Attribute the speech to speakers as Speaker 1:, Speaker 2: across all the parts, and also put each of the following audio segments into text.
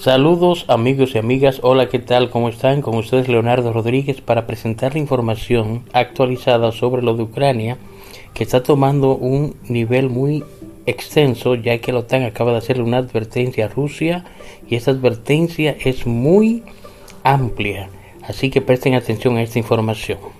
Speaker 1: Saludos amigos y amigas, hola, ¿qué tal? ¿Cómo están? Con ustedes Leonardo Rodríguez para presentar la información actualizada sobre lo de Ucrania que está tomando un nivel muy extenso ya que la OTAN acaba de hacerle una advertencia a Rusia y esta advertencia es muy amplia, así que presten atención a esta información.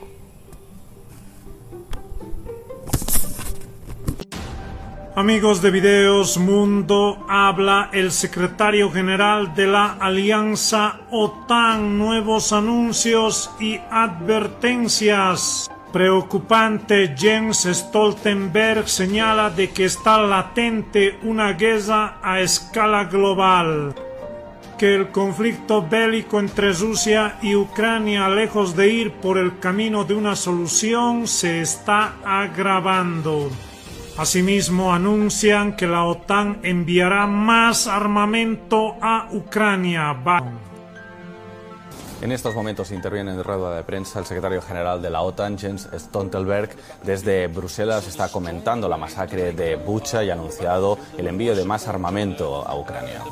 Speaker 2: Amigos de Videos Mundo, habla el secretario general de la Alianza OTAN. Nuevos anuncios y advertencias. Preocupante, Jens Stoltenberg señala de que está latente una guerra a escala global que el conflicto bélico entre Rusia y Ucrania, lejos de ir por el camino de una solución, se está agravando. Asimismo, anuncian que la OTAN enviará más armamento a Ucrania.
Speaker 3: En estos momentos interviene en rueda de prensa el secretario general de la OTAN, Jens Stoltenberg. Desde Bruselas está comentando la masacre de Bucha y ha anunciado el envío de más armamento a Ucrania.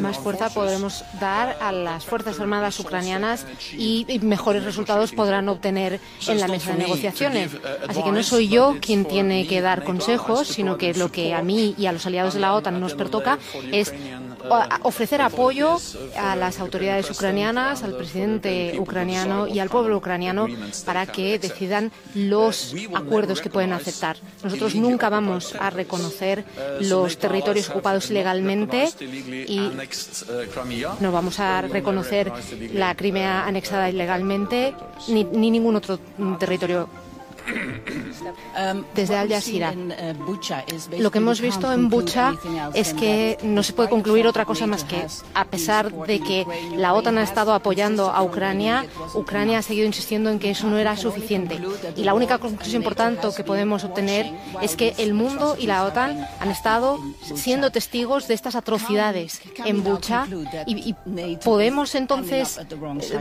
Speaker 4: Más fuerza podremos dar a las Fuerzas Armadas ucranianas y mejores resultados podrán obtener en la mesa de negociaciones. Así que no soy yo quien tiene que dar consejos, sino que lo que a mí y a los aliados de la OTAN nos pertoca es ofrecer apoyo a las autoridades ucranianas, al presidente ucraniano y al pueblo ucraniano para que decidan los acuerdos que pueden aceptar. Nosotros nunca vamos a reconocer los territorios ocupados ilegalmente y no vamos a reconocer la Crimea anexada ilegalmente ni, ni ningún otro territorio desde Al Jazeera. Uh, Lo que hemos visto en Bucha es que no se puede concluir otra cosa más que, a pesar de que la OTAN ha estado apoyando a Ucrania, Ucrania ha seguido insistiendo en que eso no era suficiente. Y la única conclusión, por tanto, que podemos obtener es que el mundo y la OTAN han estado siendo testigos de estas atrocidades en Bucha y, podemos entonces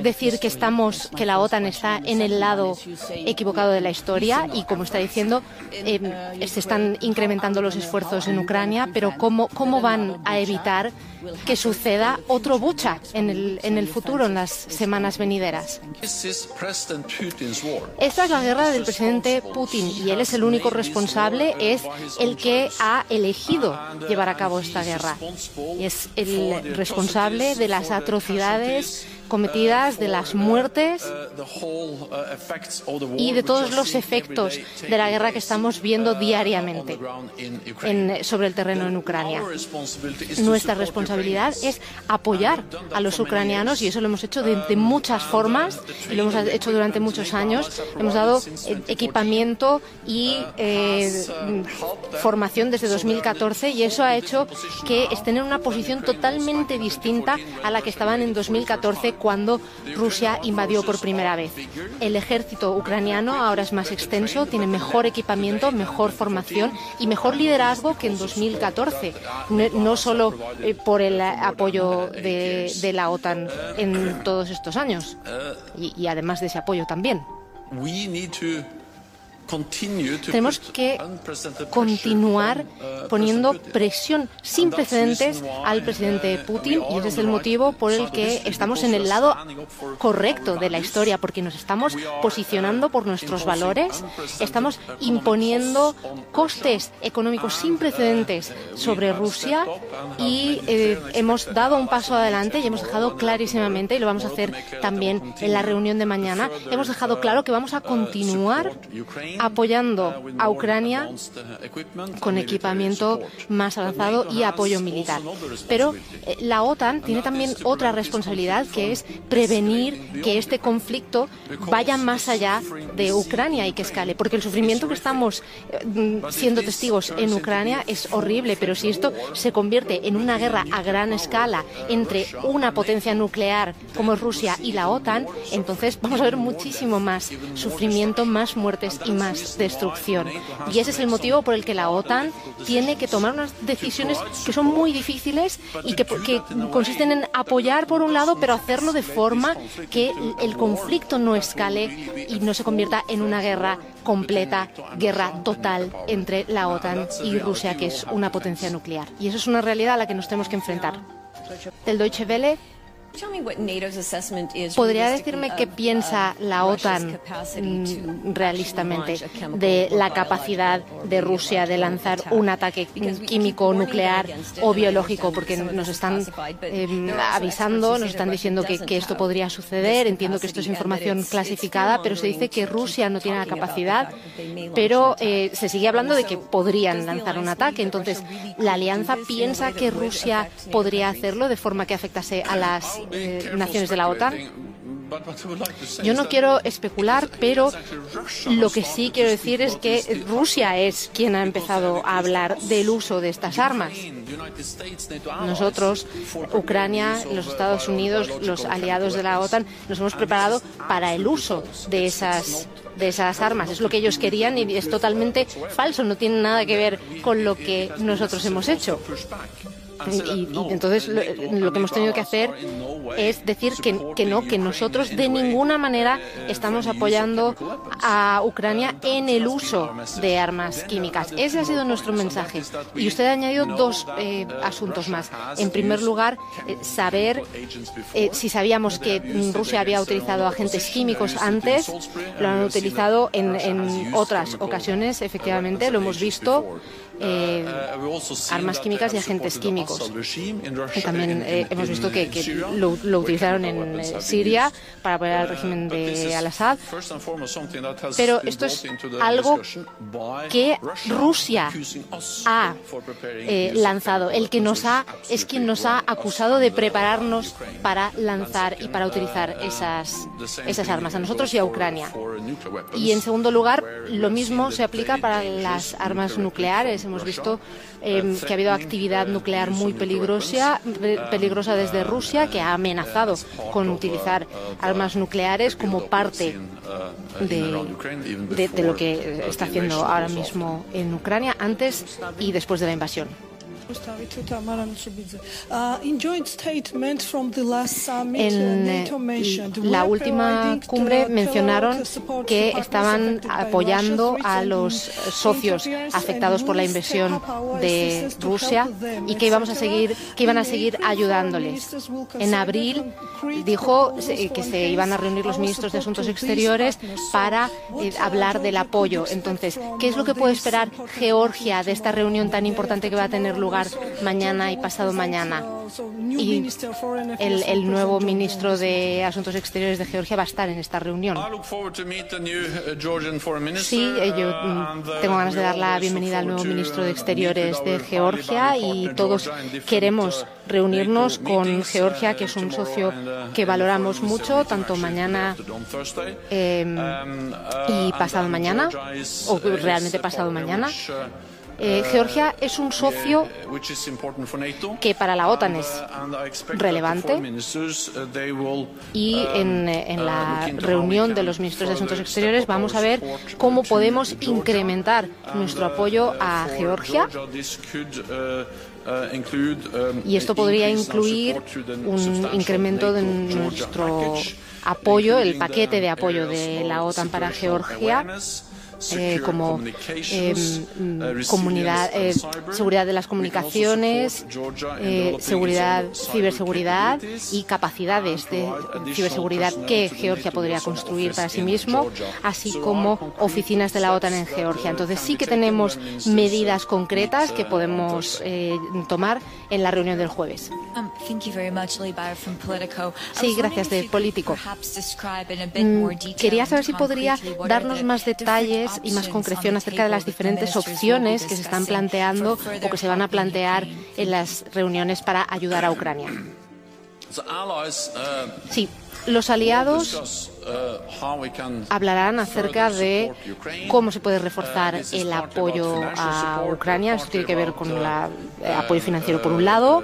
Speaker 4: decir que estamos, que la OTAN está en el lado equivocado de la historia y, como está diciendo, eh, se están incrementando los esfuerzos en Ucrania, pero ¿cómo, cómo van a evitar que suceda otro bucha en el, en el futuro, en las semanas venideras? Esta es la guerra del presidente Putin y él es el único responsable, es el que ha elegido llevar a cabo esta guerra. Es el responsable de las atrocidades cometidas, de las muertes y de todos los efectos de la guerra que estamos viendo diariamente sobre el terreno en Ucrania. Nuestra responsabilidad es apoyar a los ucranianos y eso lo hemos hecho de, muchas formas y lo hemos hecho durante muchos años. Hemos dado eh, equipamiento y eh, formación desde 2014 y eso ha hecho que estén en una posición totalmente distinta a la que estaban en 2014 cuando Rusia invadió por primera vez. El ejército ucraniano ahora es más extenso, tiene mejor equipamiento, mejor formación y mejor liderazgo que en 2014, no solo eh, por el apoyo de, la OTAN en todos estos años y además de ese apoyo también. Tenemos que continuar poniendo presión sin precedentes al presidente Putin y ese es el motivo por el que estamos en el lado correcto de la historia, porque nos estamos posicionando por nuestros valores, estamos imponiendo costes económicos sin precedentes sobre Rusia y eh, hemos dado un paso adelante y hemos dejado clarísimamente, y lo vamos a hacer también en la reunión de mañana, hemos dejado claro que vamos a continuar apoyando a Ucrania con equipamiento más avanzado y apoyo militar. Pero eh, la OTAN tiene también otra responsabilidad que es prevenir que este conflicto vaya más allá de Ucrania y que escale, porque el sufrimiento que estamos eh, siendo testigos en Ucrania es horrible, pero si esto se convierte en una guerra a gran escala entre una potencia nuclear como Rusia y la OTAN, entonces vamos a ver muchísimo más sufrimiento, más muertes y más destrucción. Y ese es el motivo por el que la OTAN tiene que tomar unas decisiones que son muy difíciles y que, que consisten en apoyar por un lado, pero hacerlo de forma que el conflicto no escale y no se convierta en una guerra completa, guerra total entre la OTAN y Rusia, que es una potencia nuclear. Y eso es una realidad a la que nos tenemos que enfrentar. del Deutsche Welle ¿Podría decirme qué piensa la OTAN mm, realistamente de la capacidad de Rusia de lanzar un ataque químico, nuclear o biológico? Porque nos están em, avisando, nos están diciendo que, esto podría suceder. Entiendo que esto es información clasificada, pero se dice que Rusia no tiene la capacidad, pero eh, se sigue hablando de que podrían lanzar un ataque. Entonces, ¿la alianza piensa que Rusia podría hacerlo de forma que afectase a las eh, naciones de la OTAN. Yo no quiero especular, pero lo que sí quiero decir es que Rusia es quien ha empezado a hablar del uso de estas armas. Nosotros, Ucrania, los Estados Unidos, los aliados de la OTAN, nos hemos preparado para el uso de esas de esas armas. Es lo que ellos querían y es totalmente falso, no tiene nada que ver con lo que nosotros hemos hecho. Y, entonces lo, que hemos tenido que hacer es decir que, que, no, que nosotros de ninguna manera estamos apoyando a Ucrania en el uso de armas químicas. Ese ha sido nuestro mensaje. Y usted ha añadido dos eh, asuntos más. En primer lugar, eh, saber eh, si sabíamos que Rusia había utilizado agentes químicos antes. Lo han utilizado en, en otras ocasiones, efectivamente, lo hemos visto. Armas químicas y agentes químicos. También hemos visto que, utilizaron en eh, Siria para apoyar al régimen de Al-Assad. Pero esto es algo que Rusia ha lanzado. El que nos ha es quien nos ha acusado de prepararnos para lanzar y para utilizar esas, esas armas a nosotros y a Ucrania. Y en segundo lugar, lo mismo se aplica para las armas nucleares Hemos visto em, que ha habido actividad nuclear muy peligrosa, peligrosa desde Rusia, que ha amenazado con utilizar armas nucleares como parte de, de lo que está haciendo ahora mismo en Ucrania, antes y después de la invasión. En la última cumbre mencionaron que estaban apoyando a los socios afectados por la invasión de Rusia y que íbamos a seguir, que iban a seguir ayudándoles. En abril dijo que se iban a reunir los ministros de Asuntos Exteriores para eh, hablar del apoyo. Entonces, ¿qué es lo que puede esperar Georgia de esta reunión tan importante que va a tener lugar? Mañana y pasado mañana. Y el, nuevo ministro de Asuntos Exteriores de Georgia va a estar en esta reunión. Sí, eh, yo mm, tengo ganas de dar la bienvenida al nuevo ministro de Exteriores de Georgia y todos queremos reunirnos con Georgia, que es un socio que valoramos mucho, tanto mañana em, y pasado mañana, o realmente pasado mañana. Eh, Georgia es un socio que para la OTAN es relevante. y en, en, la reunión de los ministros de Asuntos Exteriores vamos a ver cómo podemos incrementar nuestro apoyo a Georgia. Y esto podría incluir un incremento de nuestro apoyo, el paquete de apoyo de la OTAN para Georgia eh, como eh, mm, comunidad, eh, seguridad de las comunicaciones, seguridad, ciberseguridad y capacidades de ciberseguridad que Georgia podría construir para sí mismo, así como oficinas de la OTAN en Georgia. Entonces sí que tenemos medidas concretas que podemos tomar en la reunión del jueves. Um, sí, gracias de Político. Mm, quería saber si podría darnos más detalles y más concreción acerca de las diferentes opciones que se están planteando o que se van a plantear en las reuniones para ayudar a Ucrania. Sí, los aliados hablarán acerca de cómo se puede reforzar el apoyo a Ucrania. Esto tiene que ver con el apoyo financiero por un lado,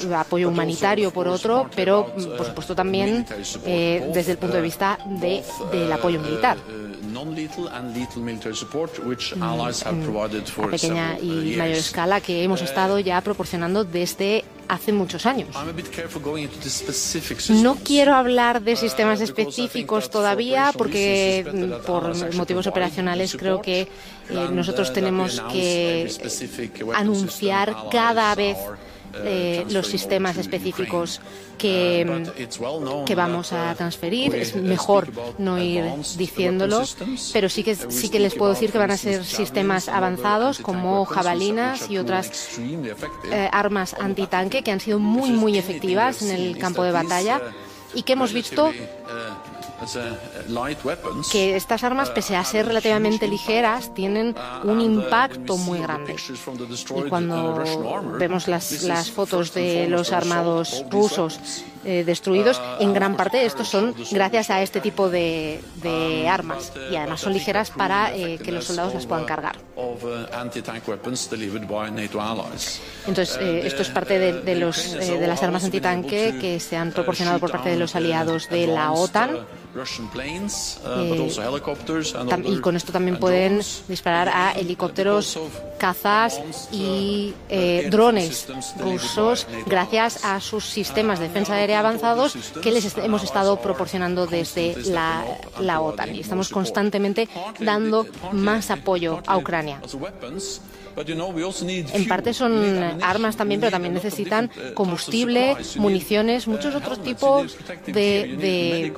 Speaker 4: el apoyo humanitario por otro, pero por supuesto también eh, desde el punto de vista de, del apoyo militar. A pequeña y mayor escala que hemos estado ya proporcionando desde hace muchos años. No quiero hablar de sistemas específicos todavía porque por motivos operacionales creo que eh, nosotros tenemos que anunciar cada vez eh, los sistemas específicos que, que vamos a transferir. Es mejor no ir diciéndolo, pero sí que, sí que les puedo decir que van a ser sistemas avanzados como jabalinas y otras eh, armas antitanque que han sido muy, muy efectivas en el campo de batalla y que hemos visto que estas armas, pese a ser relativamente ligeras, tienen un impacto muy grande. Y cuando vemos las, las fotos de los armados rusos eh, destruidos, en gran parte estos son gracias a este tipo de, de armas y además son ligeras para eh, que los soldados las puedan cargar. Entonces, eh, esto es parte de, de los, de las armas antitanque que se han proporcionado por parte de los aliados de la OTAN. Y con esto también pueden disparar a helicópteros, cazas y drones rusos gracias a sus sistemas de defensa aérea avanzados que les hemos estado proporcionando desde la, la OTAN y estamos constantemente dando más apoyo a Ucrania. En parte son armas también, pero también necesitan combustible, municiones, muchos otros tipos de,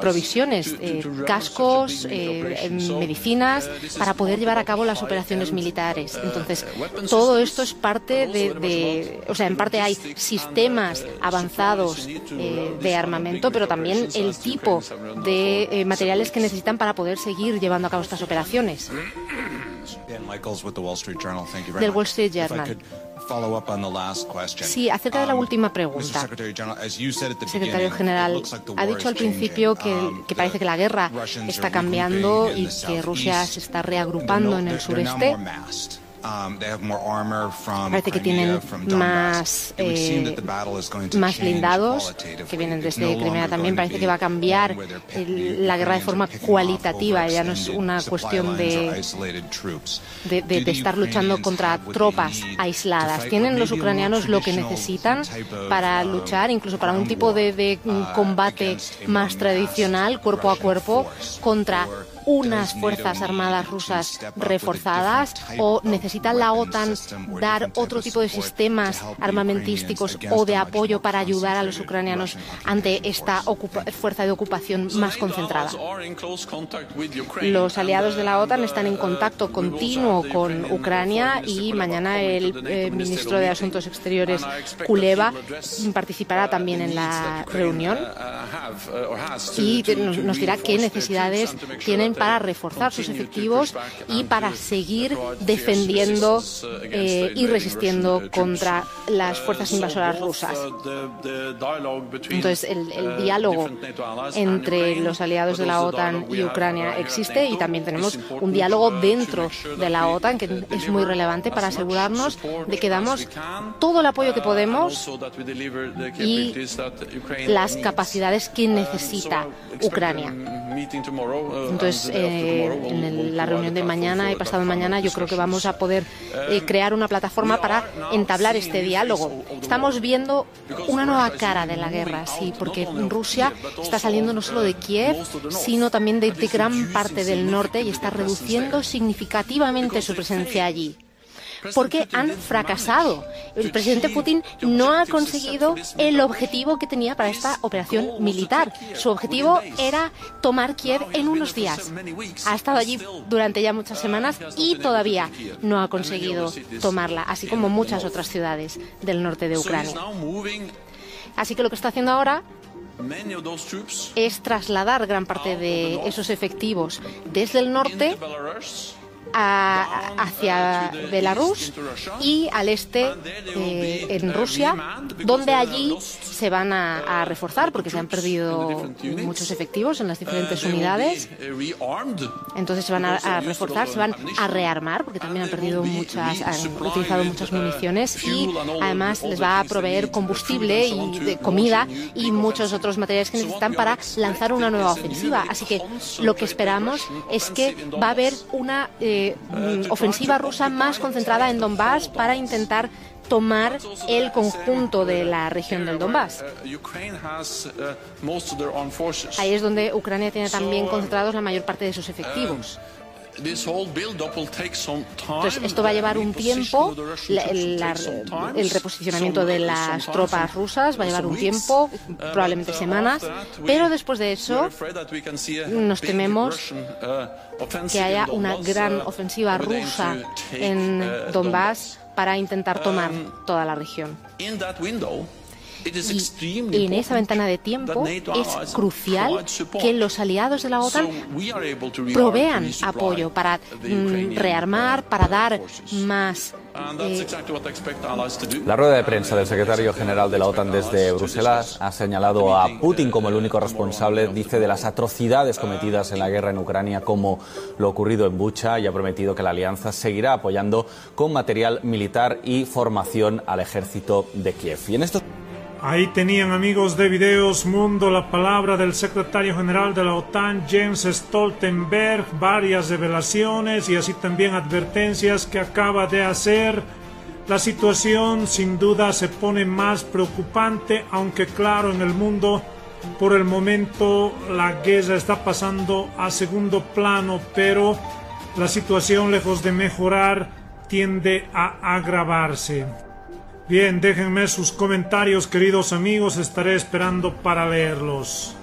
Speaker 4: provisiones, eh, cascos, eh, medicinas, para poder llevar a cabo las operaciones militares. Entonces, todo esto es parte de, o sea, en parte hay sistemas avanzados eh, de armamento, pero también el tipo de materiales que necesitan para poder seguir llevando a cabo estas operaciones. Del Wall Street Journal. Sí, acerca de la última pregunta. Secretario General, ha dicho al principio que, um, que parece que la guerra está cambiando y que Rusia se está reagrupando en el sureste. Um, Parece que tienen más, eh, más blindados que vienen desde Crimea también. Parece que va a cambiar la guerra de forma cualitativa. Ya no es una cuestión de, de, de, estar luchando contra tropas aisladas. Tienen los ucranianos lo que necesitan para luchar, incluso para un tipo de, de uh, combate más tradicional, cuerpo a cuerpo, contra unas fuerzas armadas rusas reforzadas o necesita la OTAN dar otro tipo de sistemas armamentísticos o de apoyo para ayudar a los ucranianos ante esta fuerza de ocupación más concentrada. Los aliados de la OTAN están en contacto continuo con Ucrania y mañana el eh, ministro de Asuntos Exteriores Kuleva participará también en la reunión y nos dirá qué necesidades tienen para reforzar sus efectivos y para seguir defendiendo eh, y resistiendo contra las fuerzas invasoras rusas. Entonces, el, el diálogo entre los aliados de la OTAN y Ucrania existe y también tenemos un diálogo dentro de la OTAN que es muy relevante para asegurarnos de que damos todo el apoyo que podemos y las capacidades que necesita Ucrania. Entonces, eh, en la reunión de mañana y pasado mañana, yo creo que vamos a poder eh, crear una plataforma para entablar este diálogo. Estamos viendo una nueva cara de la guerra, sí, porque Rusia está saliendo no solo de Kiev, sino también de gran parte del norte y está reduciendo significativamente su presencia allí porque han fracasado. El presidente Putin no ha conseguido el objetivo que tenía para esta operación militar. Su objetivo era tomar Kiev en unos días. Ha estado allí durante ya muchas semanas y todavía no ha conseguido tomarla, así como muchas otras ciudades del norte de Ucrania. Así que lo que está haciendo ahora es trasladar gran parte de esos efectivos desde el norte hacia Belarus y al este eh, en Rusia, donde allí se van a, reforzar porque se han perdido muchos efectivos en las diferentes unidades. Entonces se van a, reforzar, se van a rearmar porque también han perdido muchas, han utilizado muchas municiones y además les va a proveer combustible y de comida y muchos otros materiales que necesitan para lanzar una nueva ofensiva. Así que lo que esperamos es que va a haber una eh, Mm, ofensiva rusa más concentrada en Donbass para intentar tomar el conjunto de la región del Donbass. Ahí es donde Ucrania tiene también concentrados la mayor parte de sus efectivos. Entonces, esto va a llevar un tiempo, el reposicionamiento de las tropas rusas va a llevar un tiempo, probablemente semanas, pero después de eso nos tememos que haya una gran ofensiva rusa en Donbass para intentar tomar toda la región. Y en esa ventana de tiempo es crucial que los aliados de la OTAN provean apoyo para mm, rearmar, para dar más eh,
Speaker 3: la rueda de prensa del secretario general de la OTAN desde Bruselas ha señalado a Putin como el único responsable, dice, de las atrocidades cometidas en la guerra en Ucrania, como lo ocurrido en Bucha, y ha prometido que la alianza seguirá apoyando con material militar y formación al ejército de Kiev. Y en esto
Speaker 2: Ahí tenían amigos de Videos Mundo la palabra del secretario general de la OTAN, James Stoltenberg, varias revelaciones y así también advertencias que acaba de hacer. La situación sin duda se pone más preocupante, aunque claro en el mundo por el momento la guerra está pasando a segundo plano, pero la situación lejos de mejorar tiende a agravarse. Bien, déjenme sus comentarios, queridos amigos, estaré esperando para leerlos.